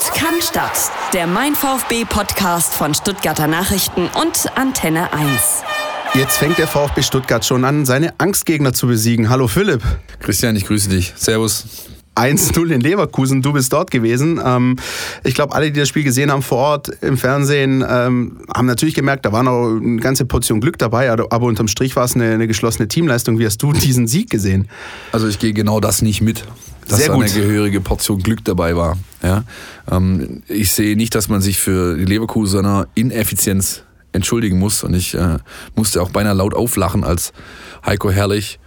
Sport kann Stadt. Der Mein VfB Podcast von Stuttgarter Nachrichten und Antenne 1. Jetzt fängt der VfB Stuttgart schon an, seine Angstgegner zu besiegen. Hallo Philipp. Christian, ich grüße dich. Servus. 1-0 in Leverkusen, du bist dort gewesen. Ähm, ich glaube, alle, die das Spiel gesehen haben vor Ort im Fernsehen, ähm, haben natürlich gemerkt, da war noch eine ganze Portion Glück dabei, aber unterm Strich war es eine, eine geschlossene Teamleistung. Wie hast du diesen Sieg gesehen? Also ich gehe genau das nicht mit dass Sehr gut. eine gehörige Portion Glück dabei war. Ja? Ähm, ich sehe nicht, dass man sich für die Leverkusener Ineffizienz entschuldigen muss. Und ich äh, musste auch beinahe laut auflachen, als Heiko Herrlich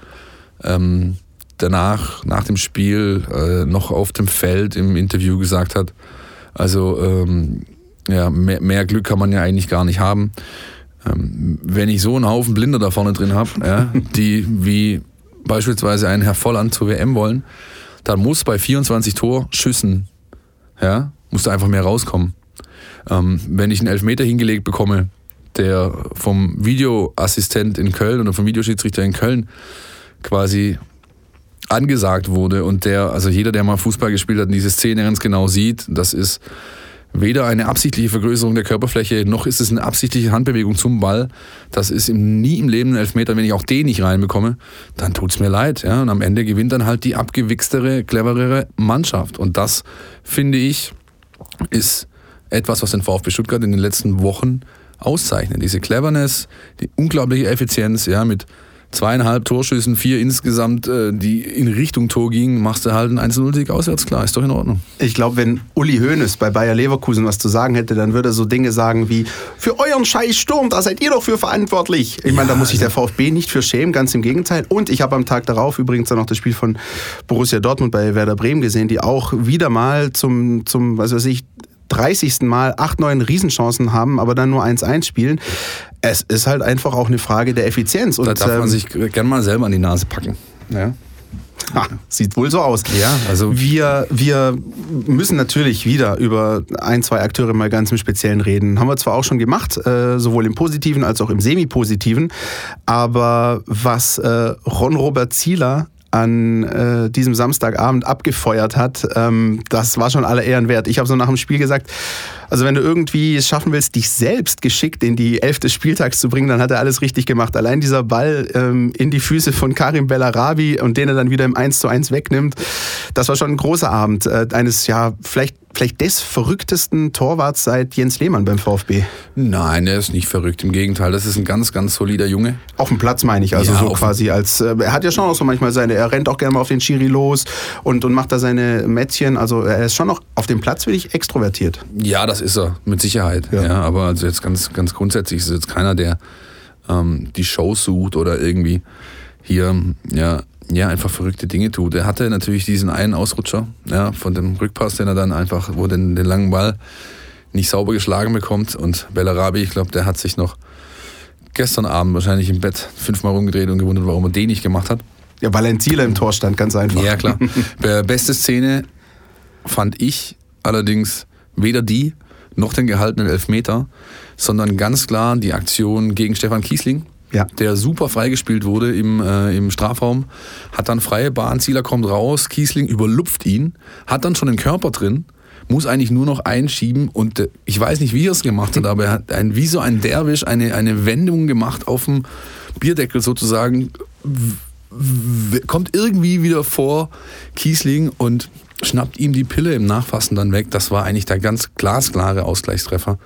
ähm, danach, nach dem Spiel, äh, noch auf dem Feld im Interview gesagt hat, also ähm, ja, mehr, mehr, Glück kann man ja eigentlich gar nicht haben. Ähm, wenn ich so einen Haufen Blinder da vorne drin habe, ja, die wie beispielsweise einen Herr Volland zur WM wollen, dann muss bei 24 Torschüssen, ja, muss da einfach mehr rauskommen. Ähm, wenn ich einen Elfmeter hingelegt bekomme, der vom Videoassistent in Köln oder vom Videoschiedsrichter in Köln quasi angesagt wurde und der, also jeder, der mal Fußball gespielt hat, diese Szene ganz genau sieht, das ist weder eine absichtliche Vergrößerung der Körperfläche, noch ist es eine absichtliche Handbewegung zum Ball. Das ist nie im Leben ein Elfmeter. Wenn ich auch den nicht reinbekomme, dann tut es mir leid. Ja? Und am Ende gewinnt dann halt die abgewichstere, cleverere Mannschaft. Und das, finde ich, ist etwas, was den VfB Stuttgart in den letzten Wochen auszeichnet. Diese Cleverness, die unglaubliche Effizienz, ja, mit zweieinhalb Torschüssen, vier insgesamt, äh, die in Richtung Tor gingen, machst du halt einen 1-0-Sieg auswärts klar. Ist doch in Ordnung. Ich glaube, wenn Uli Hoeneß bei Bayer Leverkusen was zu sagen hätte, dann würde er so Dinge sagen wie: Für euren scheiß Sturm, da seid ihr doch für verantwortlich. Ich ja, meine, da muss sich der VfB nicht für schämen, ganz im Gegenteil. Und ich habe am Tag darauf übrigens dann noch das Spiel von Borussia Dortmund bei Werder Bremen gesehen, die auch wieder mal zum, zum was weiß ich, 30. Mal acht, neun Riesenchancen haben, aber dann nur 1-1 spielen. Es ist halt einfach auch eine Frage der Effizienz. Und, da darf man ähm, sich gerne mal selber an die Nase packen. Ja. Ha, sieht wohl so aus. Ja, also wir, wir müssen natürlich wieder über ein, zwei Akteure mal ganz im Speziellen reden. Haben wir zwar auch schon gemacht, äh, sowohl im Positiven als auch im Semi-Positiven. Aber was äh, Ron Robert Zieler an äh, diesem Samstagabend abgefeuert hat, ähm, das war schon aller Ehren wert. Ich habe so nach dem Spiel gesagt, also wenn du irgendwie es schaffen willst, dich selbst geschickt in die Elf des Spieltags zu bringen, dann hat er alles richtig gemacht. Allein dieser Ball ähm, in die Füße von Karim Bellarabi und den er dann wieder im 1 zu 1 wegnimmt, das war schon ein großer Abend. Äh, eines, ja, vielleicht vielleicht des verrücktesten Torwarts seit Jens Lehmann beim VfB. Nein, er ist nicht verrückt. Im Gegenteil, das ist ein ganz, ganz solider Junge. Auf dem Platz meine ich, also ja, so quasi als, äh, er hat ja schon auch so manchmal seine, er rennt auch gerne mal auf den Schiri los und, und macht da seine Mätzchen. Also er ist schon noch auf dem Platz, will ich, extrovertiert. Ja, das ist er, mit Sicherheit. Ja. ja aber also jetzt ganz, ganz grundsätzlich ist jetzt keiner, der ähm, die Show sucht oder irgendwie hier, ja, ja, einfach verrückte Dinge tut. Er hatte natürlich diesen einen Ausrutscher, ja, von dem Rückpass, den er dann einfach, wo den, den langen Ball nicht sauber geschlagen bekommt. Und Bellarabi, ich glaube, der hat sich noch gestern Abend wahrscheinlich im Bett fünfmal rumgedreht und gewundert, warum er den nicht gemacht hat. Ja, weil ein Zieler im Tor stand, ganz einfach. Ja, klar. Beste Szene fand ich allerdings weder die noch den gehaltenen Elfmeter, sondern ganz klar die Aktion gegen Stefan Kiesling, ja. der super freigespielt wurde im, äh, im Strafraum, hat dann freie Bahn, Zieler kommt raus, Kiesling überlupft ihn, hat dann schon den Körper drin, muss eigentlich nur noch einschieben und äh, ich weiß nicht, wie er es gemacht hat, aber er hat ein, wie so ein Derwisch eine, eine Wendung gemacht auf dem Bierdeckel sozusagen, kommt irgendwie wieder vor Kiesling und schnappt ihm die Pille im Nachfassen dann weg. Das war eigentlich der ganz glasklare Ausgleichstreffer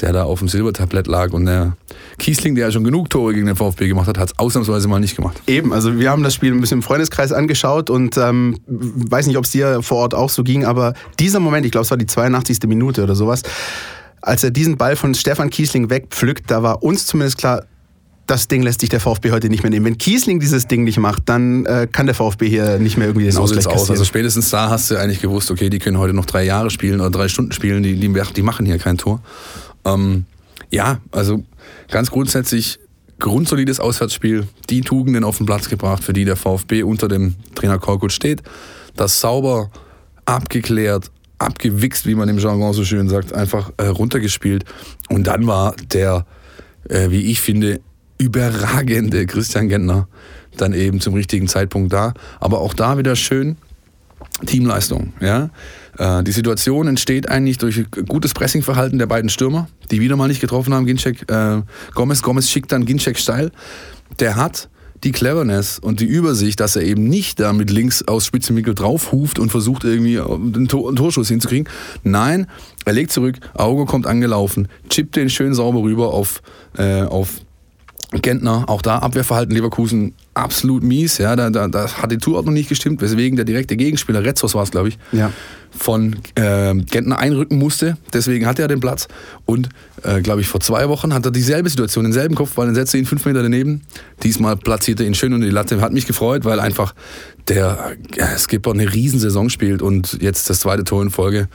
der da auf dem Silbertablett lag. Und der Kiesling, der ja schon genug Tore gegen den VfB gemacht hat, hat es ausnahmsweise mal nicht gemacht. Eben, also wir haben das Spiel ein bisschen im Freundeskreis angeschaut und ähm, weiß nicht, ob es dir vor Ort auch so ging, aber dieser Moment, ich glaube, es war die 82. Minute oder sowas, als er diesen Ball von Stefan Kiesling wegpflückt, da war uns zumindest klar, das Ding lässt sich der VfB heute nicht mehr nehmen. Wenn Kiesling dieses Ding nicht macht, dann äh, kann der VfB hier nicht mehr irgendwie den so Ausgleich aus. Also spätestens da hast du eigentlich gewusst, okay, die können heute noch drei Jahre spielen oder drei Stunden spielen, die, die, die machen hier kein Tor. Ähm, ja, also ganz grundsätzlich grundsolides Auswärtsspiel, die Tugenden auf den Platz gebracht, für die der VfB unter dem Trainer Korkut steht. Das sauber abgeklärt, abgewichst, wie man im Jargon so schön sagt, einfach äh, runtergespielt. Und dann war der, äh, wie ich finde, überragende Christian Gentner dann eben zum richtigen Zeitpunkt da. Aber auch da wieder schön Teamleistung. Ja? Äh, die Situation entsteht eigentlich durch gutes Pressingverhalten der beiden Stürmer, die wieder mal nicht getroffen haben. Ginczek, äh, Gomez, Gomez schickt dann Ginczek steil. Der hat die Cleverness und die Übersicht, dass er eben nicht da mit links aus Spitzenwinkel draufhuft und versucht irgendwie einen, Tor, einen Torschuss hinzukriegen. Nein, er legt zurück, Auge kommt angelaufen, chippt den schön sauber rüber auf, äh, auf Gentner, auch da Abwehrverhalten Leverkusen absolut mies. Ja, da, da, da hat die Zuordnung nicht gestimmt, weswegen der direkte Gegenspieler, Retzos war es, glaube ich, ja. von äh, Gentner einrücken musste. Deswegen hatte er den Platz. Und, äh, glaube ich, vor zwei Wochen hat er dieselbe Situation, denselben Kopfball, dann setzte ihn fünf Meter daneben. Diesmal platzierte ihn schön unter die Latte. Hat mich gefreut, weil einfach der ja, Skipper eine Riesensaison spielt und jetzt das zweite Tor in Folge.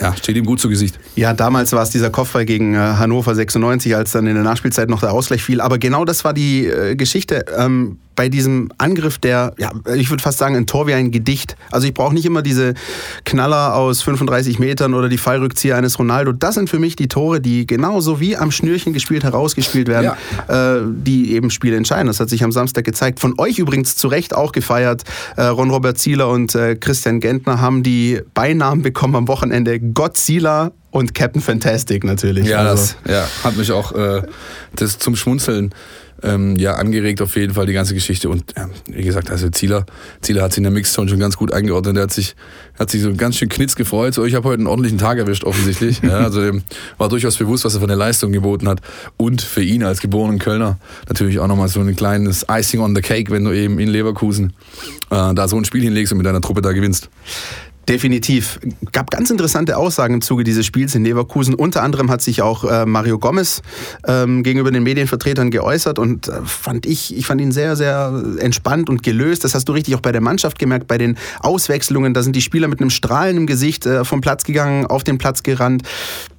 Ja, steht ihm gut zu Gesicht. Ja, damals war es dieser Kopfball gegen äh, Hannover 96, als dann in der Nachspielzeit noch der Ausgleich fiel. Aber genau das war die äh, Geschichte. Ähm, bei diesem Angriff, der, ja, ich würde fast sagen, ein Tor wie ein Gedicht. Also ich brauche nicht immer diese Knaller aus 35 Metern oder die Fallrückzieher eines Ronaldo. Das sind für mich die Tore, die genauso wie am Schnürchen gespielt herausgespielt werden, ja. äh, die eben Spiele entscheiden. Das hat sich am Samstag gezeigt. Von euch übrigens zu Recht auch gefeiert. Äh, Ron-Robert Zieler und äh, Christian Gentner haben die Beinamen bekommen am Wochenende. Godzilla und Captain Fantastic natürlich. Ja, also. das ja, hat mich auch äh, das zum Schmunzeln ähm, ja, angeregt auf jeden Fall die ganze Geschichte. Und ja, wie gesagt, also Zieler, Zieler hat sich in der Mixzone schon ganz gut eingeordnet. Der hat sich, hat sich so ganz schön knitz gefreut. So, ich habe heute einen ordentlichen Tag erwischt, offensichtlich. ja, also dem war durchaus bewusst, was er von der Leistung geboten hat. Und für ihn als geborenen Kölner natürlich auch nochmal so ein kleines Icing on the Cake, wenn du eben in Leverkusen äh, da so ein Spiel hinlegst und mit deiner Truppe da gewinnst. Definitiv. Gab ganz interessante Aussagen im Zuge dieses Spiels in Leverkusen. Unter anderem hat sich auch äh, Mario Gomez ähm, gegenüber den Medienvertretern geäußert und äh, fand ich, ich fand ihn sehr, sehr entspannt und gelöst. Das hast du richtig auch bei der Mannschaft gemerkt, bei den Auswechslungen. Da sind die Spieler mit einem Strahlen im Gesicht äh, vom Platz gegangen, auf den Platz gerannt.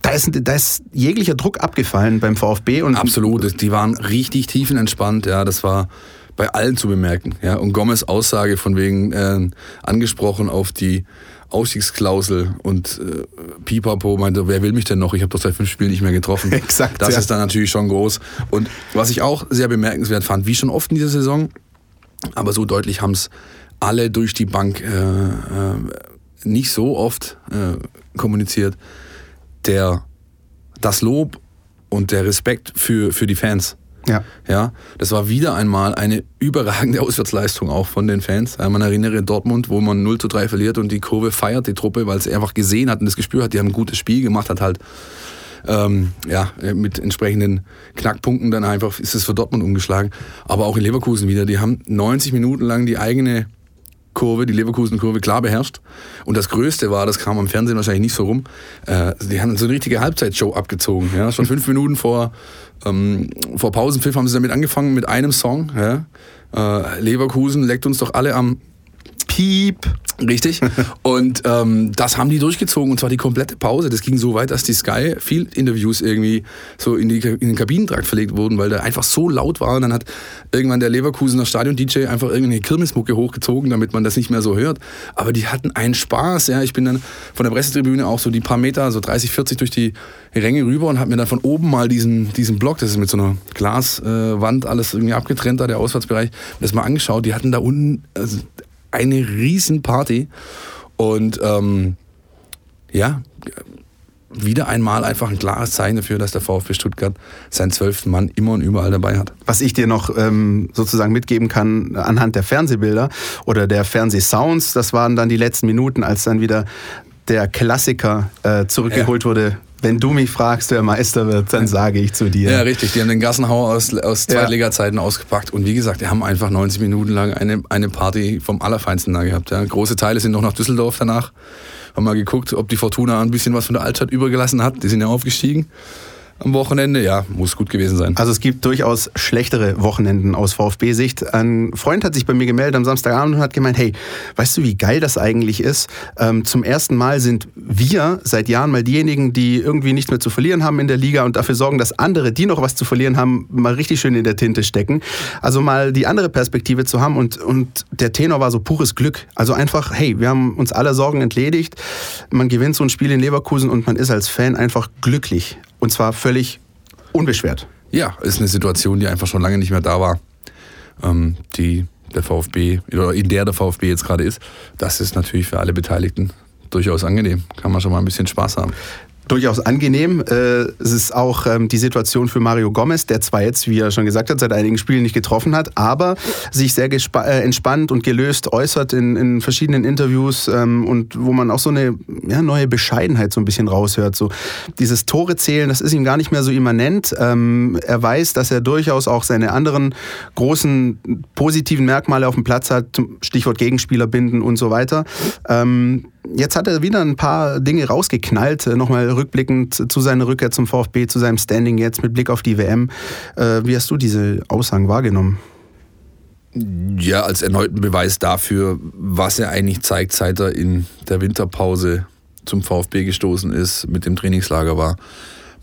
Da ist, da ist jeglicher Druck abgefallen beim VfB. Und Absolut. Die waren richtig tiefenentspannt. Ja, das war bei allen zu bemerken. Ja, und Gomez Aussage von wegen äh, angesprochen auf die Ausstiegsklausel und äh, Pipapo meinte, wer will mich denn noch? Ich habe doch seit fünf Spielen nicht mehr getroffen. Exakt. Das ja. ist dann natürlich schon groß. Und was ich auch sehr bemerkenswert fand, wie schon oft in dieser Saison, aber so deutlich haben es alle durch die Bank äh, äh, nicht so oft äh, kommuniziert, der das Lob und der Respekt für, für die Fans ja. ja. Das war wieder einmal eine überragende Auswärtsleistung auch von den Fans. Man erinnere Dortmund, wo man 0 zu 3 verliert und die Kurve feiert die Truppe, weil sie einfach gesehen hat und das Gespür hat, die haben ein gutes Spiel gemacht, hat halt ähm, ja, mit entsprechenden Knackpunkten dann einfach ist es für Dortmund umgeschlagen. Aber auch in Leverkusen wieder. Die haben 90 Minuten lang die eigene Kurve, die Leverkusen-Kurve klar beherrscht. Und das Größte war, das kam am Fernsehen wahrscheinlich nicht so rum, äh, die haben so eine richtige Halbzeitshow abgezogen. Ja? Schon fünf Minuten vor, ähm, vor Pausenpfiff haben sie damit angefangen mit einem Song. Ja? Äh, Leverkusen leckt uns doch alle am Piep. Richtig. Und ähm, das haben die durchgezogen und zwar die komplette Pause. Das ging so weit, dass die Sky Field Interviews irgendwie so in, die, in den Kabinentrakt verlegt wurden, weil der einfach so laut war. Und dann hat irgendwann der Leverkusener Stadion-DJ einfach irgendeine Kirmesmucke hochgezogen, damit man das nicht mehr so hört. Aber die hatten einen Spaß. Ja. Ich bin dann von der Pressetribüne auch so die paar Meter, so 30, 40 durch die Ränge rüber und habe mir dann von oben mal diesen, diesen Block, das ist mit so einer Glaswand alles irgendwie abgetrennt, da der Auswärtsbereich, das mal angeschaut. Die hatten da unten also eine Riesenparty. Und ähm, ja, wieder einmal einfach ein klares Zeichen dafür, dass der VfB Stuttgart seinen zwölften Mann immer und überall dabei hat. Was ich dir noch ähm, sozusagen mitgeben kann anhand der Fernsehbilder oder der Fernsehsounds, das waren dann die letzten Minuten, als dann wieder der Klassiker äh, zurückgeholt ja. wurde wenn du mich fragst, wer Meister wird, dann sage ich zu dir. Ja, richtig. Die haben den Gassenhauer aus, aus Zweitliga-Zeiten ja. ausgepackt. Und wie gesagt, die haben einfach 90 Minuten lang eine, eine Party vom Allerfeinsten da gehabt. Ja. Große Teile sind noch nach Düsseldorf danach. Haben mal geguckt, ob die Fortuna ein bisschen was von der Altstadt übergelassen hat. Die sind ja aufgestiegen am Wochenende. Ja, muss gut gewesen sein. Also es gibt durchaus schlechtere Wochenenden aus VfB-Sicht. Ein Freund hat sich bei mir gemeldet am Samstagabend und hat gemeint, hey, weißt du, wie geil das eigentlich ist? Ähm, zum ersten Mal sind wir seit Jahren mal diejenigen, die irgendwie nichts mehr zu verlieren haben in der Liga und dafür sorgen, dass andere, die noch was zu verlieren haben, mal richtig schön in der Tinte stecken. Also mal die andere Perspektive zu haben und, und der Tenor war so pures Glück. Also einfach, hey, wir haben uns aller Sorgen entledigt. Man gewinnt so ein Spiel in Leverkusen und man ist als Fan einfach glücklich. Und zwar völlig unbeschwert. Ja, ist eine Situation, die einfach schon lange nicht mehr da war. Ähm, die der VfB, oder in der der VfB jetzt gerade ist. Das ist natürlich für alle Beteiligten durchaus angenehm. Kann man schon mal ein bisschen Spaß haben durchaus angenehm. Äh, es ist auch ähm, die Situation für Mario Gomez, der zwar jetzt, wie er schon gesagt hat, seit einigen Spielen nicht getroffen hat, aber sich sehr äh, entspannt und gelöst äußert in, in verschiedenen Interviews ähm, und wo man auch so eine ja, neue Bescheidenheit so ein bisschen raushört. So dieses Tore zählen, das ist ihm gar nicht mehr so immanent. Ähm, er weiß, dass er durchaus auch seine anderen großen positiven Merkmale auf dem Platz hat, Stichwort Gegenspieler binden und so weiter. Jetzt hat er wieder ein paar Dinge rausgeknallt, äh, nochmal rückblickend zu seiner Rückkehr zum VfB, zu seinem Standing jetzt mit Blick auf die WM. Äh, wie hast du diese Aussagen wahrgenommen? Ja, als erneuten Beweis dafür, was er eigentlich zeigt, seit er in der Winterpause zum VfB gestoßen ist, mit dem Trainingslager war.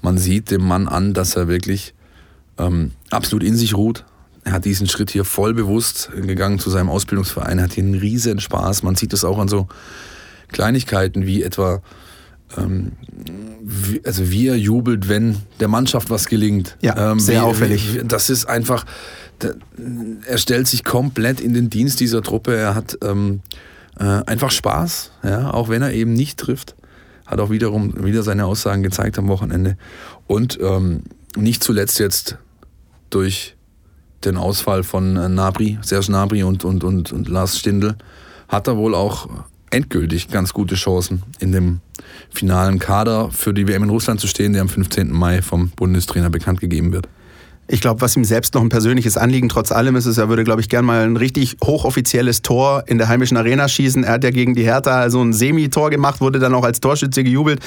Man sieht dem Mann an, dass er wirklich ähm, absolut in sich ruht. Er hat diesen Schritt hier voll bewusst gegangen zu seinem Ausbildungsverein, hat hier einen riesen Spaß. Man sieht das auch an so Kleinigkeiten wie etwa, ähm, wie, also wie er jubelt, wenn der Mannschaft was gelingt. Ja, ähm, sehr wie, auffällig. Wie, das ist einfach, der, er stellt sich komplett in den Dienst dieser Truppe. Er hat ähm, äh, einfach Spaß, ja, auch wenn er eben nicht trifft. Hat auch wiederum wieder seine Aussagen gezeigt am Wochenende. Und ähm, nicht zuletzt jetzt durch den Ausfall von äh, Nabri, Serge Nabri und, und, und, und Lars Stindl, hat er wohl auch endgültig ganz gute Chancen, in dem finalen Kader für die WM in Russland zu stehen, der am 15. Mai vom Bundestrainer bekannt gegeben wird. Ich glaube, was ihm selbst noch ein persönliches Anliegen trotz allem ist, ist, er würde, glaube ich, gern mal ein richtig hochoffizielles Tor in der heimischen Arena schießen. Er hat ja gegen die Hertha so ein Semi-Tor gemacht, wurde dann auch als Torschütze gejubelt.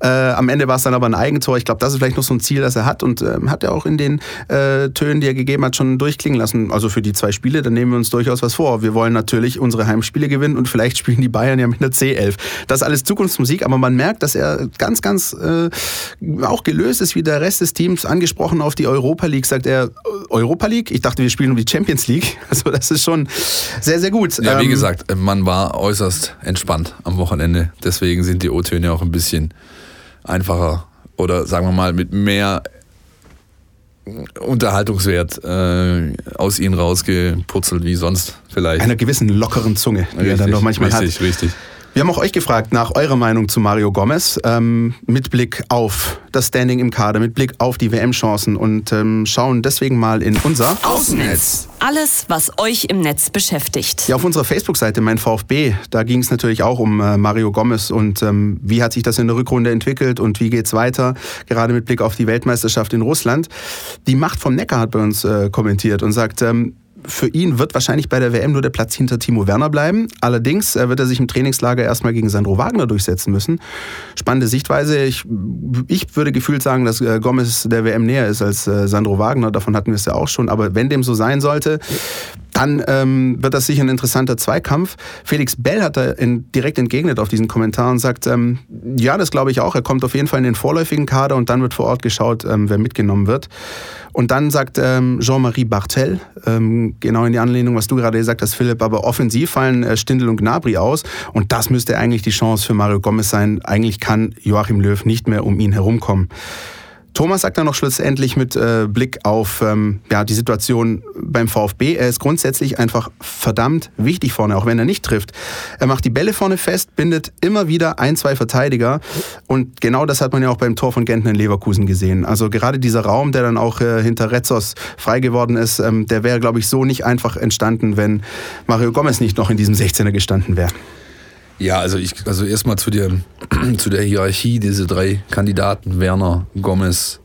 Äh, am Ende war es dann aber ein Eigentor. Ich glaube, das ist vielleicht noch so ein Ziel, das er hat und äh, hat er auch in den äh, Tönen, die er gegeben hat, schon durchklingen lassen. Also für die zwei Spiele, da nehmen wir uns durchaus was vor. Wir wollen natürlich unsere Heimspiele gewinnen und vielleicht spielen die Bayern ja mit einer C11. Das ist alles Zukunftsmusik, aber man merkt, dass er ganz, ganz äh, auch gelöst ist wie der Rest des Teams, angesprochen auf die Europa League League sagt er Europa League. Ich dachte, wir spielen um die Champions League. Also das ist schon sehr, sehr gut. Ja, wie ähm, gesagt, man war äußerst entspannt am Wochenende. Deswegen sind die O-Töne auch ein bisschen einfacher oder sagen wir mal mit mehr Unterhaltungswert äh, aus ihnen rausgeputzelt wie sonst vielleicht. Einer gewissen lockeren Zunge, die richtig, er dann doch manchmal richtig, hat. Richtig, richtig. Wir haben auch euch gefragt nach eurer Meinung zu Mario Gomez ähm, mit Blick auf das Standing im Kader, mit Blick auf die WM-Chancen und ähm, schauen deswegen mal in unser Außennetz. Alles, was euch im Netz beschäftigt. Ja, auf unserer Facebook-Seite Mein VfB, da ging es natürlich auch um äh, Mario Gomez und ähm, wie hat sich das in der Rückrunde entwickelt und wie geht es weiter, gerade mit Blick auf die Weltmeisterschaft in Russland. Die Macht vom Neckar hat bei uns äh, kommentiert und sagt, ähm, für ihn wird wahrscheinlich bei der WM nur der Platz hinter Timo Werner bleiben. Allerdings äh, wird er sich im Trainingslager erstmal gegen Sandro Wagner durchsetzen müssen. Spannende Sichtweise. Ich, ich würde gefühlt sagen, dass äh, Gomez der WM näher ist als äh, Sandro Wagner. Davon hatten wir es ja auch schon. Aber wenn dem so sein sollte, dann ähm, wird das sicher ein interessanter Zweikampf. Felix Bell hat da in, direkt entgegnet auf diesen Kommentar und sagt, ähm, ja, das glaube ich auch. Er kommt auf jeden Fall in den vorläufigen Kader und dann wird vor Ort geschaut, ähm, wer mitgenommen wird. Und dann sagt ähm, Jean-Marie Bartel, ähm, genau in die Anlehnung, was du gerade gesagt hast, Philipp, aber offensiv fallen äh, Stindl und Gnabry aus und das müsste eigentlich die Chance für Mario Gomez sein. Eigentlich kann Joachim Löw nicht mehr um ihn herumkommen. Thomas sagt dann noch schlussendlich mit äh, Blick auf ähm, ja, die Situation beim VfB. Er ist grundsätzlich einfach verdammt wichtig vorne, auch wenn er nicht trifft. Er macht die Bälle vorne fest, bindet immer wieder ein, zwei Verteidiger. Und genau das hat man ja auch beim Tor von Gentner in Leverkusen gesehen. Also gerade dieser Raum, der dann auch äh, hinter Retzos frei geworden ist, ähm, der wäre, glaube ich, so nicht einfach entstanden, wenn Mario Gomez nicht noch in diesem 16er gestanden wäre. Ja, also ich, also erstmal zu der, zu der Hierarchie, diese drei Kandidaten, Werner, Gomez,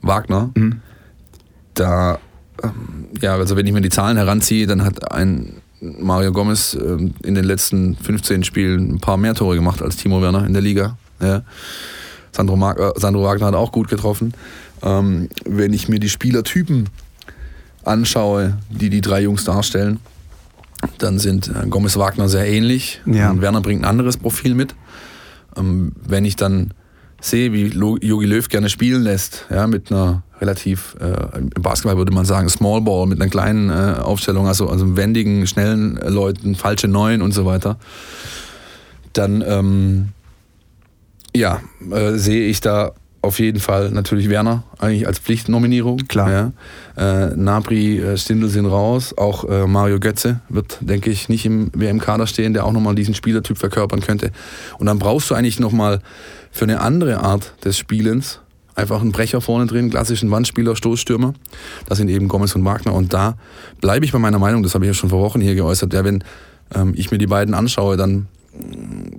Wagner. Mhm. Da, ähm, ja, also wenn ich mir die Zahlen heranziehe, dann hat ein Mario Gomez ähm, in den letzten 15 Spielen ein paar mehr Tore gemacht als Timo Werner in der Liga. Ja. Sandro, Mar äh, Sandro Wagner hat auch gut getroffen. Ähm, wenn ich mir die Spielertypen anschaue, die die drei Jungs darstellen, dann sind äh, Gomez Wagner sehr ähnlich. Ja. Und Werner bringt ein anderes Profil mit. Ähm, wenn ich dann sehe, wie Jogi Löw gerne spielen lässt, ja, mit einer relativ, äh, im Basketball würde man sagen, Small Ball, mit einer kleinen äh, Aufstellung, also, also wendigen, schnellen Leuten, falsche Neuen und so weiter, dann ähm, ja, äh, sehe ich da auf jeden Fall natürlich Werner, eigentlich als Pflichtnominierung. Klar. Ja. Äh, Nabri, äh, Stindl sind raus. Auch äh, Mario Götze wird, denke ich, nicht im WM-Kader stehen, der auch nochmal diesen Spielertyp verkörpern könnte. Und dann brauchst du eigentlich nochmal für eine andere Art des Spielens einfach einen Brecher vorne drin, klassischen Wandspieler, Stoßstürmer. Das sind eben Gomez und Wagner. Und da bleibe ich bei meiner Meinung, das habe ich ja schon vor Wochen hier geäußert, ja, wenn ähm, ich mir die beiden anschaue, dann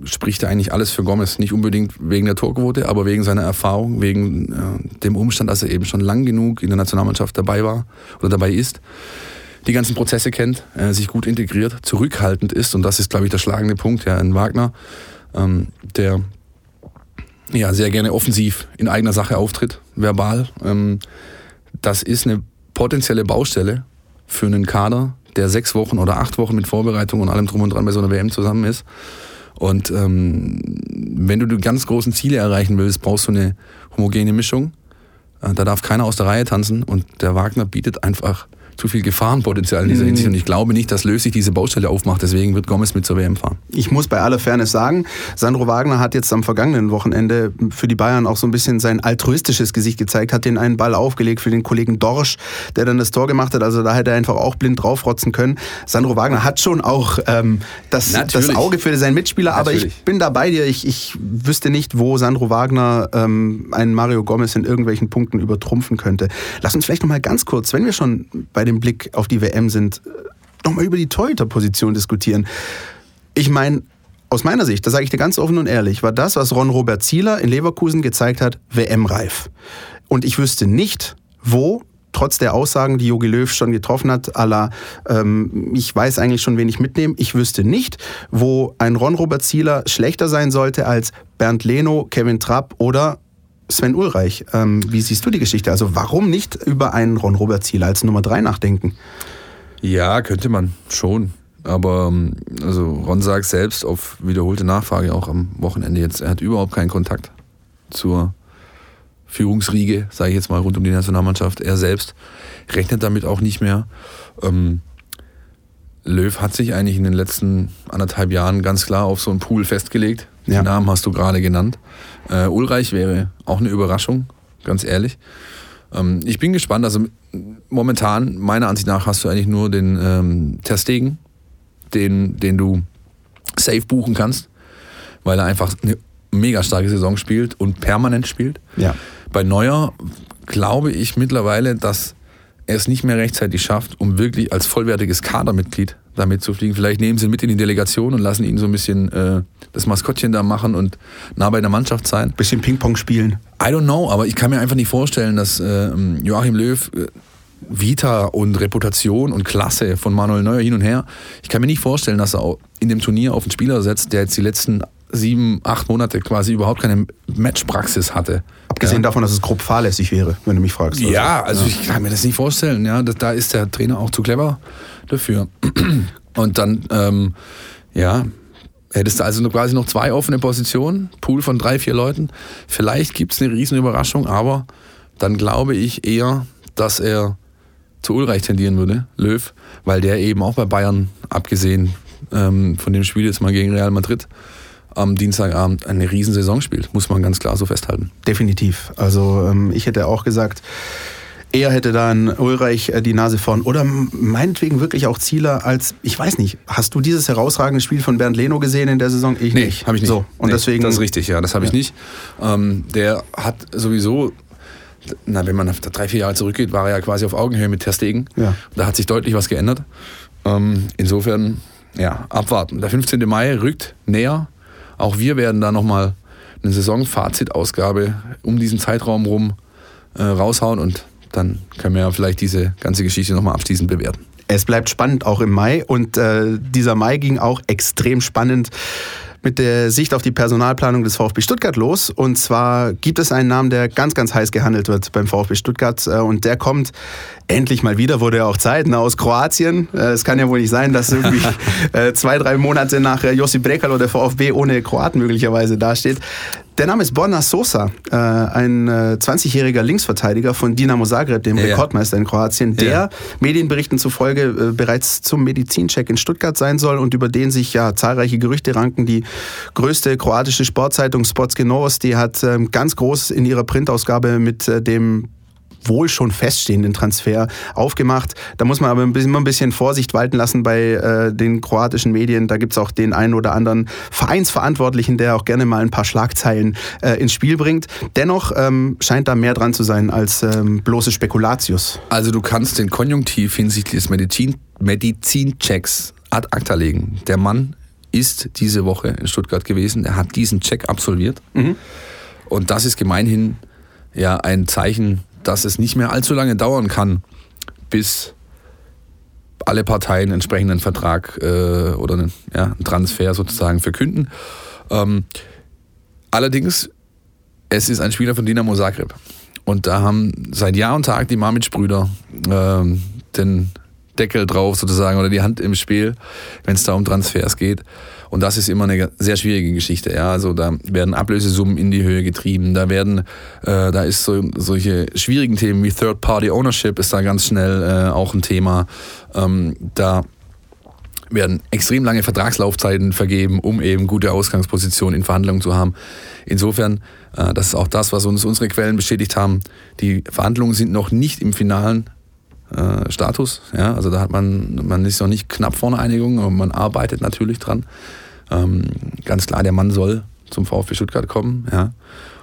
spricht eigentlich alles für Gomez. Nicht unbedingt wegen der Torquote, aber wegen seiner Erfahrung, wegen äh, dem Umstand, dass er eben schon lang genug in der Nationalmannschaft dabei war oder dabei ist, die ganzen Prozesse kennt, äh, sich gut integriert, zurückhaltend ist. Und das ist, glaube ich, der schlagende Punkt. Ja, in Wagner, ähm, der ja, sehr gerne offensiv in eigener Sache auftritt, verbal. Ähm, das ist eine potenzielle Baustelle für einen Kader, der sechs Wochen oder acht Wochen mit Vorbereitung und allem drum und dran bei so einer WM zusammen ist. Und ähm, wenn du die ganz großen Ziele erreichen willst, brauchst du eine homogene Mischung. Äh, da darf keiner aus der Reihe tanzen und der Wagner bietet einfach zu viel Gefahrenpotenzial in dieser mhm. Hinsicht. Und ich glaube nicht, dass Löw sich diese Baustelle aufmacht. Deswegen wird Gomez mit zur WM fahren. Ich muss bei aller Fairness sagen, Sandro Wagner hat jetzt am vergangenen Wochenende für die Bayern auch so ein bisschen sein altruistisches Gesicht gezeigt, hat den einen Ball aufgelegt für den Kollegen Dorsch, der dann das Tor gemacht hat. Also da hätte er einfach auch blind draufrotzen können. Sandro Wagner hat schon auch ähm, das, das, Auge für seinen Mitspieler, Natürlich. aber ich bin da bei dir. Ich, ich wüsste nicht, wo Sandro Wagner ähm, einen Mario Gomez in irgendwelchen Punkten übertrumpfen könnte. Lass uns vielleicht noch mal ganz kurz, wenn wir schon bei bei dem Blick auf die WM sind, nochmal über die Torhüterposition diskutieren. Ich meine, aus meiner Sicht, da sage ich dir ganz offen und ehrlich, war das, was Ron Robert Zieler in Leverkusen gezeigt hat, WM-reif. Und ich wüsste nicht, wo trotz der Aussagen, die Jogi Löw schon getroffen hat, aller ähm, ich weiß eigentlich schon, wen ich mitnehme. Ich wüsste nicht, wo ein Ron Robert Zieler schlechter sein sollte als Bernd Leno, Kevin Trapp oder Sven Ulreich, ähm, wie siehst du die Geschichte? Also warum nicht über einen Ron Robert Zieler als Nummer 3 nachdenken? Ja, könnte man schon. Aber ähm, also Ron sagt selbst auf wiederholte Nachfrage auch am Wochenende jetzt, er hat überhaupt keinen Kontakt zur Führungsriege, sage ich jetzt mal, rund um die Nationalmannschaft. Er selbst rechnet damit auch nicht mehr. Ähm, Löw hat sich eigentlich in den letzten anderthalb Jahren ganz klar auf so einen Pool festgelegt. Ja. Den Namen hast du gerade genannt. Äh, Ulreich wäre auch eine Überraschung, ganz ehrlich. Ähm, ich bin gespannt. Also momentan, meiner Ansicht nach, hast du eigentlich nur den ähm, Terstegen, den, den du safe buchen kannst, weil er einfach eine mega starke Saison spielt und permanent spielt. Ja. Bei Neuer glaube ich mittlerweile, dass er es nicht mehr rechtzeitig schafft, um wirklich als vollwertiges Kadermitglied damit zu fliegen. Vielleicht nehmen sie ihn mit in die Delegation und lassen ihn so ein bisschen äh, das Maskottchen da machen und nah bei der Mannschaft sein. Bisschen Ping-Pong spielen. I don't know, aber ich kann mir einfach nicht vorstellen, dass äh, Joachim Löw äh, Vita und Reputation und Klasse von Manuel Neuer hin und her. Ich kann mir nicht vorstellen, dass er in dem Turnier auf einen Spieler setzt, der jetzt die letzten sieben, acht Monate quasi überhaupt keine Matchpraxis hatte. Abgesehen ja. davon, dass es grob fahrlässig wäre, wenn du mich fragst. Also. Ja, also ja. ich kann mir das nicht vorstellen. Ja, da ist der Trainer auch zu clever dafür. Und dann, ähm, ja, hättest du also quasi noch zwei offene Positionen, Pool von drei, vier Leuten. Vielleicht gibt es eine riesen Überraschung, aber dann glaube ich eher, dass er zu Ulreich tendieren würde, Löw, weil der eben auch bei Bayern, abgesehen ähm, von dem Spiel jetzt mal gegen Real Madrid, am Dienstagabend eine Riesensaison spielt, muss man ganz klar so festhalten. Definitiv. Also ähm, ich hätte auch gesagt, er hätte dann Ulreich äh, die Nase vorn oder meinetwegen wirklich auch Zieler als, ich weiß nicht, hast du dieses herausragende Spiel von Bernd Leno gesehen in der Saison? Ich nee, nicht. habe ich nicht. So, und nee, deswegen, das ist richtig, ja, das habe ich ja. nicht. Ähm, der hat sowieso na, wenn man drei, vier Jahre zurückgeht, war er ja quasi auf Augenhöhe mit Ter Stegen. Ja. Da hat sich deutlich was geändert. Ähm, insofern, ja, abwarten. Der 15. Mai rückt näher. Auch wir werden da nochmal eine Saisonfazitausgabe um diesen Zeitraum rum äh, raushauen und dann können wir ja vielleicht diese ganze Geschichte nochmal abschließend bewerten. Es bleibt spannend auch im Mai und äh, dieser Mai ging auch extrem spannend mit der Sicht auf die Personalplanung des VfB Stuttgart los. Und zwar gibt es einen Namen, der ganz, ganz heiß gehandelt wird beim VfB Stuttgart. Äh, und der kommt endlich mal wieder, wurde ja auch Zeit, ne, aus Kroatien. Äh, es kann ja wohl nicht sein, dass irgendwie äh, zwei, drei Monate nach Josip Brekalo der VfB ohne Kroaten möglicherweise dasteht. Der Name ist Borna Sosa, äh, ein äh, 20-jähriger Linksverteidiger von Dinamo Zagreb, dem ja. Rekordmeister in Kroatien, der ja. Medienberichten zufolge äh, bereits zum Medizincheck in Stuttgart sein soll und über den sich ja zahlreiche Gerüchte ranken. Die größte kroatische Sportzeitung Sportske Novosti hat ähm, ganz groß in ihrer Printausgabe mit äh, dem wohl schon feststehenden Transfer aufgemacht. Da muss man aber immer ein bisschen Vorsicht walten lassen bei äh, den kroatischen Medien. Da gibt es auch den einen oder anderen Vereinsverantwortlichen, der auch gerne mal ein paar Schlagzeilen äh, ins Spiel bringt. Dennoch ähm, scheint da mehr dran zu sein als ähm, bloße Spekulatius. Also du kannst den Konjunktiv hinsichtlich des Medizin Medizinchecks ad acta legen. Der Mann ist diese Woche in Stuttgart gewesen. Er hat diesen Check absolviert. Mhm. Und das ist gemeinhin ja ein Zeichen dass es nicht mehr allzu lange dauern kann, bis alle Parteien entsprechenden Vertrag äh, oder einen, ja, einen, Transfer sozusagen verkünden. Ähm, allerdings, es ist ein Spieler von Dinamo Zagreb. Und da haben seit Jahr und Tag die Mamic-Brüder äh, den Deckel drauf sozusagen oder die Hand im Spiel, wenn es da um Transfers geht. Und das ist immer eine sehr schwierige Geschichte. Ja, also da werden Ablösesummen in die Höhe getrieben. Da werden, äh, da ist so solche schwierigen Themen wie Third-Party Ownership ist da ganz schnell äh, auch ein Thema. Ähm, da werden extrem lange Vertragslaufzeiten vergeben, um eben gute Ausgangspositionen in Verhandlungen zu haben. Insofern, äh, das ist auch das, was uns unsere Quellen bestätigt haben. Die Verhandlungen sind noch nicht im finalen äh, Status. Ja, also da hat man, man ist noch nicht knapp vor einer Einigung, aber man arbeitet natürlich dran. Ähm, ganz klar, der Mann soll zum VfB Stuttgart kommen. Ja.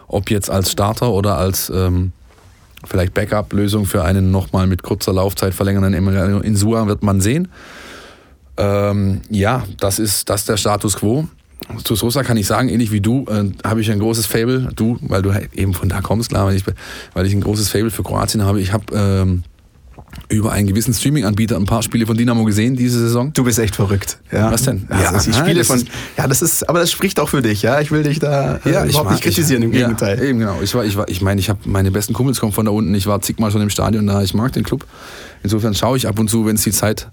Ob jetzt als Starter oder als ähm, vielleicht Backup-Lösung für einen nochmal mit kurzer Laufzeit verlängernden Insua wird man sehen. Ähm, ja, das ist, das ist der Status quo. Zu Sosa kann ich sagen, ähnlich wie du, äh, habe ich ein großes Fable, du, weil du eben von da kommst, klar, weil ich, weil ich ein großes Fable für Kroatien habe. Ich habe ähm, über einen gewissen Streaming-Anbieter ein paar Spiele von Dynamo gesehen diese Saison. Du bist echt verrückt. Ja. Was denn? Ja, also die Spiele von. Ja, das ist, aber das spricht auch für dich, ja. Ich will dich da äh, ja, überhaupt war, nicht kritisieren, ich, im Gegenteil. Ja, eben genau. Ich war, ich war, ich meine, ich habe meine besten Kumpels kommen von da unten. Ich war zigmal schon im Stadion da. Ich mag den Club. Insofern schaue ich ab und zu, wenn es die Zeit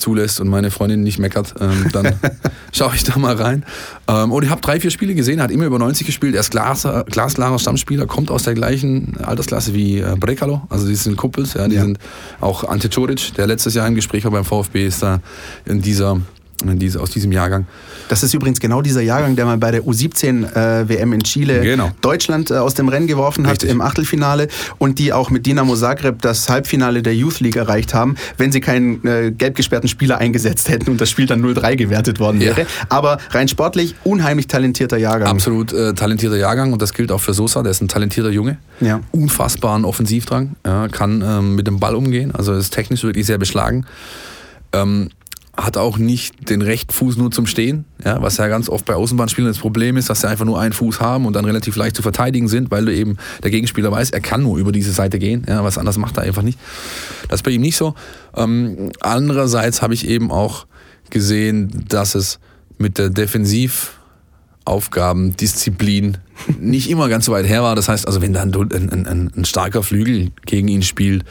zulässt und meine Freundin nicht meckert, ähm, dann schaue ich da mal rein. Ähm, und ich habe drei, vier Spiele gesehen, hat immer über 90 gespielt. Er ist Glas, glasklarer Stammspieler, kommt aus der gleichen Altersklasse wie äh, Brekalo. Also die sind Kumpels, ja, die ja. sind auch Ante Coric, der letztes Jahr im Gespräch war beim VfB, ist da in dieser diese, aus diesem Jahrgang. Das ist übrigens genau dieser Jahrgang, der mal bei der U17 äh, WM in Chile genau. Deutschland äh, aus dem Rennen geworfen Richtig. hat im Achtelfinale und die auch mit Dinamo Zagreb das Halbfinale der Youth League erreicht haben, wenn sie keinen äh, gelb gesperrten Spieler eingesetzt hätten und das Spiel dann 0-3 gewertet worden wäre. Ja. Aber rein sportlich unheimlich talentierter Jahrgang. Absolut äh, talentierter Jahrgang und das gilt auch für Sosa, der ist ein talentierter Junge. Ja. Unfassbaren Offensivdrang, ja, kann ähm, mit dem Ball umgehen, also ist technisch wirklich sehr beschlagen. Ähm, hat auch nicht den rechten Fuß nur zum Stehen, ja, was ja ganz oft bei Außenbahnspielern das Problem ist, dass sie einfach nur einen Fuß haben und dann relativ leicht zu verteidigen sind, weil du eben der Gegenspieler weiß, er kann nur über diese Seite gehen, ja, was anderes macht er einfach nicht. Das ist bei ihm nicht so. Ähm, andererseits habe ich eben auch gesehen, dass es mit der Defensivaufgabendisziplin nicht immer ganz so weit her war. Das heißt, also wenn dann ein, ein, ein starker Flügel gegen ihn spielt,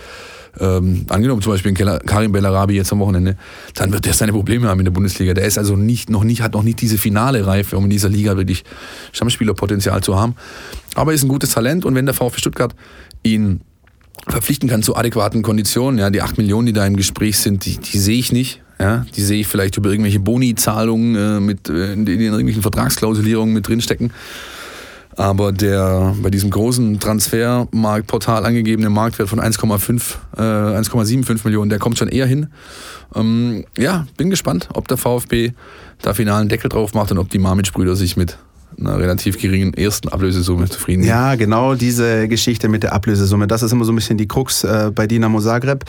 ähm, angenommen zum Beispiel Karim Bellarabi jetzt am Wochenende, dann wird der seine Probleme haben in der Bundesliga. Der ist also nicht, noch nicht, hat noch nicht diese finale Reife, um in dieser Liga wirklich Stammspielerpotenzial zu haben. Aber ist ein gutes Talent und wenn der VfB Stuttgart ihn verpflichten kann zu adäquaten Konditionen, ja, die 8 Millionen, die da im Gespräch sind, die, die sehe ich nicht. Ja, die sehe ich vielleicht über irgendwelche Boni-Zahlungen äh, mit äh, in, in irgendwelchen Vertragsklausulierungen mit drinstecken. Aber der bei diesem großen Transfermarktportal angegebene Marktwert von 1,5, äh, 1,75 Millionen, der kommt schon eher hin. Ähm, ja, bin gespannt, ob der VfB da finalen Deckel drauf macht und ob die Marmitsch-Brüder sich mit einer relativ geringen ersten Ablösesumme zufrieden sind. Ja, genau diese Geschichte mit der Ablösesumme. Das ist immer so ein bisschen die Krux äh, bei Dinamo Zagreb.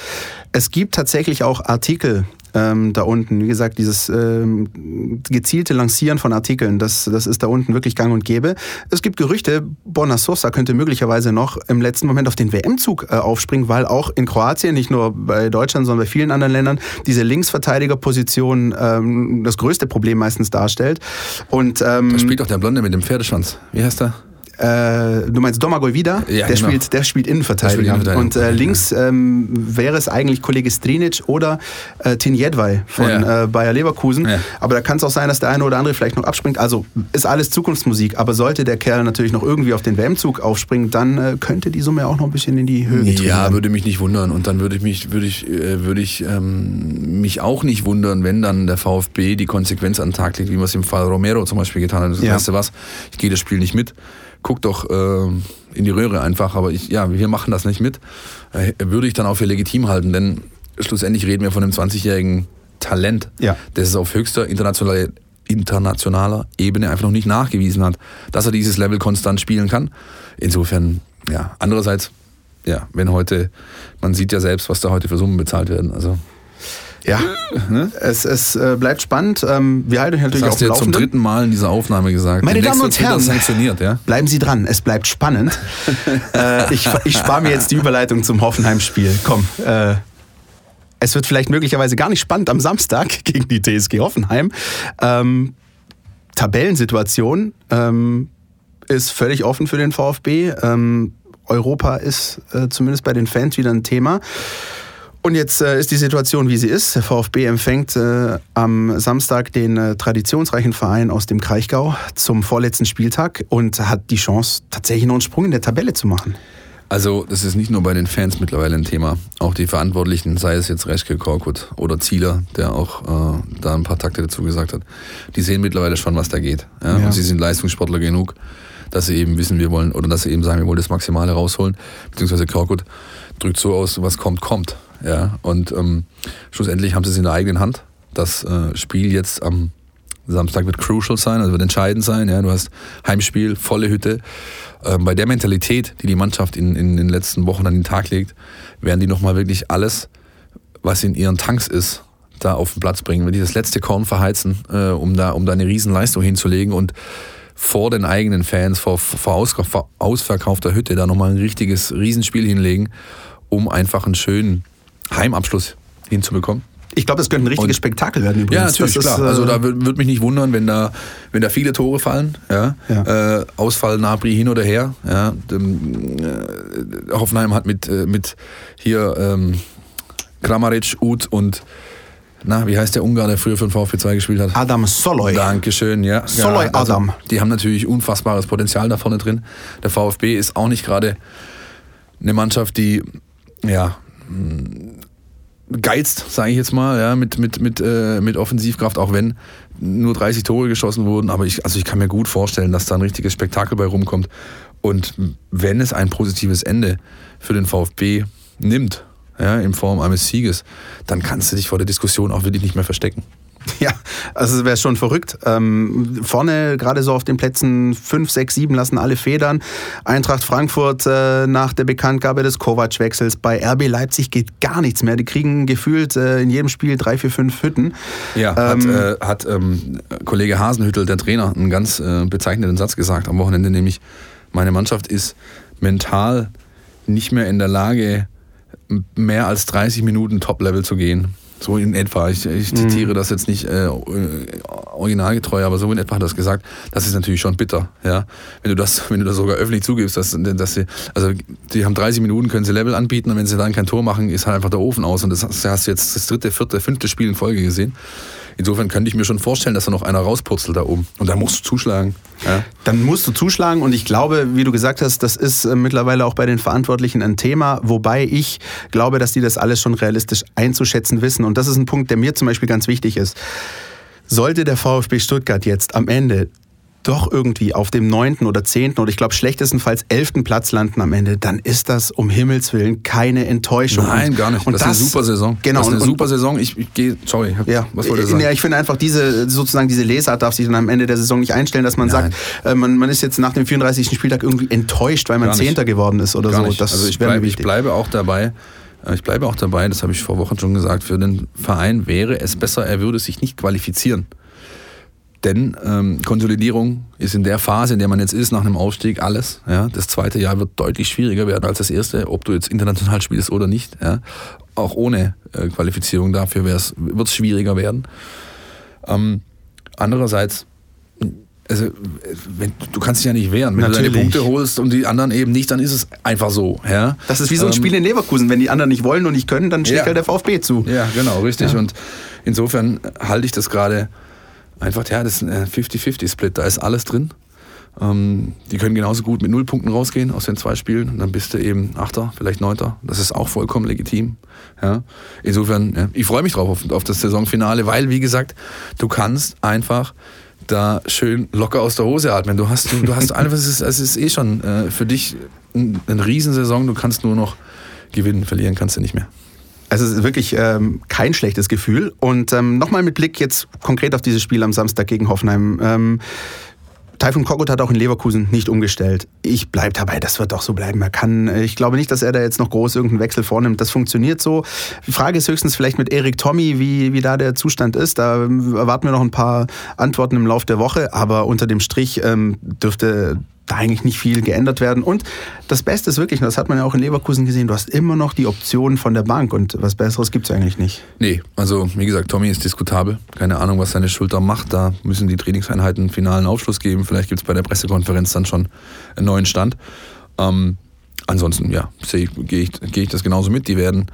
Es gibt tatsächlich auch Artikel ähm, da unten. Wie gesagt, dieses ähm, gezielte Lancieren von Artikeln, das, das ist da unten wirklich gang und gäbe. Es gibt Gerüchte, Borna Sosa könnte möglicherweise noch im letzten Moment auf den WM-Zug äh, aufspringen, weil auch in Kroatien, nicht nur bei Deutschland, sondern bei vielen anderen Ländern, diese Linksverteidigerposition ähm, das größte Problem meistens darstellt. Und, ähm, da spielt doch der Blonde mit dem Pferdeschwanz. Wie heißt er? Äh, du meinst Domagoj wieder? Ja, der, genau. spielt, der spielt Innenverteidiger. Der spielt Und äh, links ähm, wäre es eigentlich Kollege Strinic oder äh, Tin Jedwai von ja. äh, Bayer Leverkusen. Ja. Aber da kann es auch sein, dass der eine oder andere vielleicht noch abspringt. Also ist alles Zukunftsmusik. Aber sollte der Kerl natürlich noch irgendwie auf den WM-Zug aufspringen, dann äh, könnte die Summe auch noch ein bisschen in die Höhe gehen. Ja, werden. würde mich nicht wundern. Und dann würde ich mich, würde ich, äh, würde ich ähm, mich auch nicht wundern, wenn dann der VfB die Konsequenz an den Tag legt, wie man es im Fall Romero zum Beispiel getan hat. Ja. Weißt du was? Ich gehe das Spiel nicht mit guck doch äh, in die Röhre einfach. Aber ich, ja, wir machen das nicht mit. Äh, würde ich dann auch für legitim halten, denn schlussendlich reden wir von einem 20-jährigen Talent, ja. das es auf höchster internationaler, internationaler Ebene einfach noch nicht nachgewiesen hat, dass er dieses Level konstant spielen kann. Insofern, ja, andererseits, ja, wenn heute, man sieht ja selbst, was da heute für Summen bezahlt werden. Also ja, ne? es, es äh, bleibt spannend. Ähm, wir halten euch natürlich das hast auf du jetzt zum dritten Mal in dieser Aufnahme gesagt. Meine Damen und Herren, sanktioniert, ja? bleiben Sie dran, es bleibt spannend. äh, ich ich spare mir jetzt die Überleitung zum Hoffenheim-Spiel. Komm, äh, es wird vielleicht möglicherweise gar nicht spannend am Samstag gegen die TSG Hoffenheim. Ähm, Tabellensituation ähm, ist völlig offen für den VfB. Ähm, Europa ist äh, zumindest bei den Fans wieder ein Thema. Und jetzt äh, ist die Situation, wie sie ist. Der VfB empfängt äh, am Samstag den äh, traditionsreichen Verein aus dem Kraichgau zum vorletzten Spieltag und hat die Chance, tatsächlich noch einen Sprung in der Tabelle zu machen. Also, das ist nicht nur bei den Fans mittlerweile ein Thema. Auch die Verantwortlichen, sei es jetzt Reschke, Korkut oder Zieler, der auch äh, da ein paar Takte dazu gesagt hat, die sehen mittlerweile schon, was da geht. Ja? Ja. Und sie sind Leistungssportler genug, dass sie eben wissen, wir wollen, oder dass sie eben sagen, wir wollen das Maximale rausholen. Beziehungsweise Korkut drückt so aus, was kommt, kommt. Ja, und ähm, schlussendlich haben sie es in der eigenen Hand. Das äh, Spiel jetzt am Samstag wird crucial sein, also wird entscheidend sein. Ja, du hast Heimspiel, volle Hütte. Ähm, bei der Mentalität, die die Mannschaft in, in den letzten Wochen an den Tag legt, werden die nochmal wirklich alles, was in ihren Tanks ist, da auf den Platz bringen. Wenn die das letzte Korn verheizen, äh, um, da, um da eine Riesenleistung hinzulegen und vor den eigenen Fans, vor, vor, aus, vor ausverkaufter Hütte da nochmal ein richtiges Riesenspiel hinlegen, um einfach einen schönen Heimabschluss hinzubekommen. Ich glaube, das könnte ein richtiges und, Spektakel werden übrigens. Ja, natürlich, das klar. Ist, äh also da würde mich nicht wundern, wenn da, wenn da viele Tore fallen. Ja? ja. Äh, Ausfall Nabri hin oder her. Ja? Dem, äh, Hoffenheim hat mit, äh, mit hier ähm, Kramaric, Uth und na, wie heißt der Ungar, der früher für den VfB 2 gespielt hat? Adam Soloy. Dankeschön, ja. Soloy ja, also, Adam. Die haben natürlich unfassbares Potenzial da vorne drin. Der VfB ist auch nicht gerade eine Mannschaft, die ja geizt, sage ich jetzt mal, ja, mit, mit, mit, äh, mit Offensivkraft, auch wenn nur 30 Tore geschossen wurden. Aber ich, also ich kann mir gut vorstellen, dass da ein richtiges Spektakel bei rumkommt. Und wenn es ein positives Ende für den VfB nimmt, ja, in Form eines Sieges, dann kannst du dich vor der Diskussion auch wirklich nicht mehr verstecken. Ja, also es wäre schon verrückt. Ähm, vorne, gerade so auf den Plätzen 5, 6, 7 lassen alle Federn. Eintracht Frankfurt äh, nach der Bekanntgabe des Kovac-Wechsels. Bei RB Leipzig geht gar nichts mehr. Die kriegen gefühlt äh, in jedem Spiel drei, vier, fünf Hütten. Ja, ähm, hat, äh, hat ähm, Kollege Hasenhüttel, der Trainer, einen ganz äh, bezeichnenden Satz gesagt am Wochenende, nämlich, meine Mannschaft ist mental nicht mehr in der Lage, mehr als 30 Minuten Top-Level zu gehen. So in etwa. Ich, ich mhm. zitiere mhm. das jetzt nicht äh, originalgetreu, aber so in etwa hat er das gesagt. Das ist natürlich schon bitter, ja. Wenn du das, wenn du das sogar öffentlich zugibst, dass, dass sie, also die haben 30 Minuten, können sie Level anbieten und wenn sie dann kein Tor machen, ist halt einfach der Ofen aus. Und das hast du jetzt das dritte, vierte, fünfte Spiel in Folge gesehen. Insofern könnte ich mir schon vorstellen, dass da noch einer rauspurzelt da oben. Und da musst du zuschlagen. Ja. Dann musst du zuschlagen und ich glaube, wie du gesagt hast, das ist äh, mittlerweile auch bei den Verantwortlichen ein Thema, wobei ich glaube, dass die das alles schon realistisch einzuschätzen wissen. Und das ist ein Punkt, der mir zum Beispiel ganz wichtig ist. Sollte der VfB Stuttgart jetzt am Ende doch irgendwie auf dem neunten oder zehnten oder ich glaube schlechtestenfalls elften Platz landen am Ende, dann ist das um Himmels Willen keine Enttäuschung. Nein, gar nicht. Und das, das ist eine super Saison. Genau. Das ist eine und, super Saison. Ich, ich gehe, sorry, ja, was wollte ich sagen? Ja, ich finde einfach diese, sozusagen diese Lesart darf sich dann am Ende der Saison nicht einstellen, dass man Nein. sagt, äh, man, man ist jetzt nach dem 34. Spieltag irgendwie enttäuscht, weil man Zehnter geworden ist oder gar so. Nicht. Das also ich, bleib, ich bleibe auch dabei. Äh, ich bleibe auch dabei, das habe ich vor Wochen schon gesagt, für den Verein wäre es besser, er würde sich nicht qualifizieren. Denn ähm, Konsolidierung ist in der Phase, in der man jetzt ist, nach einem Aufstieg alles. Ja. Das zweite Jahr wird deutlich schwieriger werden als das erste, ob du jetzt international spielst oder nicht. Ja. Auch ohne äh, Qualifizierung dafür wird es schwieriger werden. Ähm, andererseits also wenn, du kannst dich ja nicht wehren. Wenn Natürlich. du deine Punkte holst und die anderen eben nicht, dann ist es einfach so. Ja? Das ist wie so ein ähm, Spiel in Leverkusen. Wenn die anderen nicht wollen und nicht können, dann schlägt ja. halt der VfB zu. Ja, genau, richtig. Ja. Und insofern halte ich das gerade einfach, ja, das ist ein 50-50-Split. Da ist alles drin. Ähm, die können genauso gut mit null Punkten rausgehen aus den zwei Spielen. Und dann bist du eben Achter, vielleicht Neunter. Das ist auch vollkommen legitim. Ja. Insofern, ja, ich freue mich drauf auf, auf das Saisonfinale, weil, wie gesagt, du kannst einfach da schön locker aus der Hose atmen. Du hast, du, du hast einfach, es ist, es ist eh schon äh, für dich ein, eine Riesensaison. Du kannst nur noch gewinnen, verlieren kannst du nicht mehr. Also es ist wirklich ähm, kein schlechtes Gefühl. Und ähm, nochmal mit Blick jetzt konkret auf dieses Spiel am Samstag gegen Hoffenheim. Ähm, Taifun Korkut hat auch in Leverkusen nicht umgestellt. Ich bleibe dabei, das wird auch so bleiben. Er kann, ich glaube nicht, dass er da jetzt noch groß irgendeinen Wechsel vornimmt. Das funktioniert so. Die Frage ist höchstens vielleicht mit Erik Tommy, wie, wie da der Zustand ist. Da erwarten wir noch ein paar Antworten im Laufe der Woche. Aber unter dem Strich ähm, dürfte da eigentlich nicht viel geändert werden. Und das Beste ist wirklich, das hat man ja auch in Leverkusen gesehen, du hast immer noch die Option von der Bank und was Besseres gibt es eigentlich nicht. Nee, also wie gesagt, Tommy ist diskutabel. Keine Ahnung, was seine Schulter macht. Da müssen die Trainingseinheiten einen finalen Aufschluss geben. Vielleicht gibt es bei der Pressekonferenz dann schon einen neuen Stand. Ähm, ansonsten, ja, gehe ich, geh ich das genauso mit. Die werden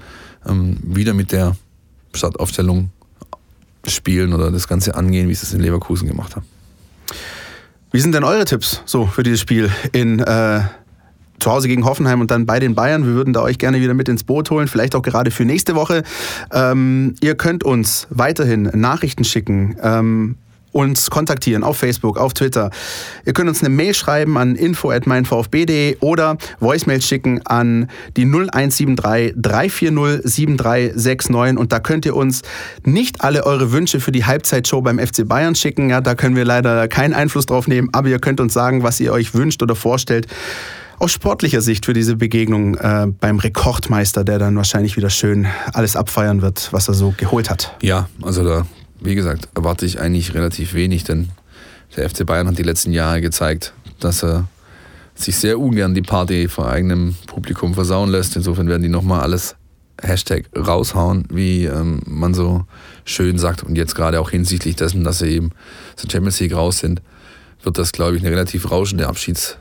ähm, wieder mit der Startaufstellung spielen oder das Ganze angehen, wie sie es in Leverkusen gemacht haben. Wie sind denn eure Tipps so für dieses Spiel in äh, zu Hause gegen Hoffenheim und dann bei den Bayern. Wir würden da euch gerne wieder mit ins Boot holen, vielleicht auch gerade für nächste Woche. Ähm, ihr könnt uns weiterhin Nachrichten schicken. Ähm, uns kontaktieren auf Facebook, auf Twitter. Ihr könnt uns eine Mail schreiben an info@meinvfb.de oder Voicemail schicken an die 0173 340 7369 und da könnt ihr uns nicht alle eure Wünsche für die Halbzeitshow beim FC Bayern schicken. Ja, da können wir leider keinen Einfluss drauf nehmen, aber ihr könnt uns sagen, was ihr euch wünscht oder vorstellt aus sportlicher Sicht für diese Begegnung äh, beim Rekordmeister, der dann wahrscheinlich wieder schön alles abfeiern wird, was er so geholt hat. Ja, also da wie gesagt, erwarte ich eigentlich relativ wenig, denn der FC Bayern hat die letzten Jahre gezeigt, dass er sich sehr ungern die Party vor eigenem Publikum versauen lässt. Insofern werden die nochmal alles Hashtag raushauen, wie ähm, man so schön sagt. Und jetzt gerade auch hinsichtlich dessen, dass sie eben zur Champions League raus sind, wird das, glaube ich, eine relativ rauschende Abschieds-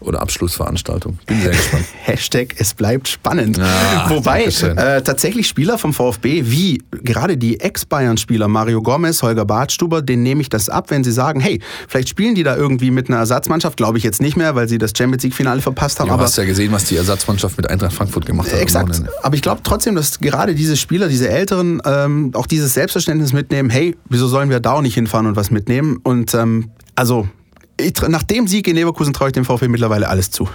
oder Abschlussveranstaltung. Bin sehr gespannt. Hashtag es bleibt spannend. Ja, Wobei äh, tatsächlich Spieler vom VfB, wie gerade die Ex-Bayern-Spieler Mario Gomez, Holger Bartstuber, denen nehme ich das ab, wenn sie sagen, hey, vielleicht spielen die da irgendwie mit einer Ersatzmannschaft, glaube ich jetzt nicht mehr, weil sie das Champions League-Finale verpasst haben. Ja, aber hast ja gesehen, was die Ersatzmannschaft mit Eintracht Frankfurt gemacht hat. Exakt. Aber ich glaube trotzdem, dass gerade diese Spieler, diese Älteren, ähm, auch dieses Selbstverständnis mitnehmen, hey, wieso sollen wir da auch nicht hinfahren und was mitnehmen? Und ähm, also nach dem Sieg in Leverkusen traue ich dem VfB mittlerweile alles zu.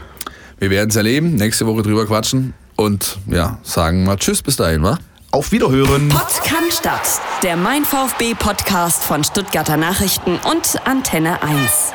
Wir werden es erleben, nächste Woche drüber quatschen und ja, sagen mal Tschüss bis dahin, wa? Auf Wiederhören. Podcast statt, der Mein VfB Podcast von Stuttgarter Nachrichten und Antenne 1.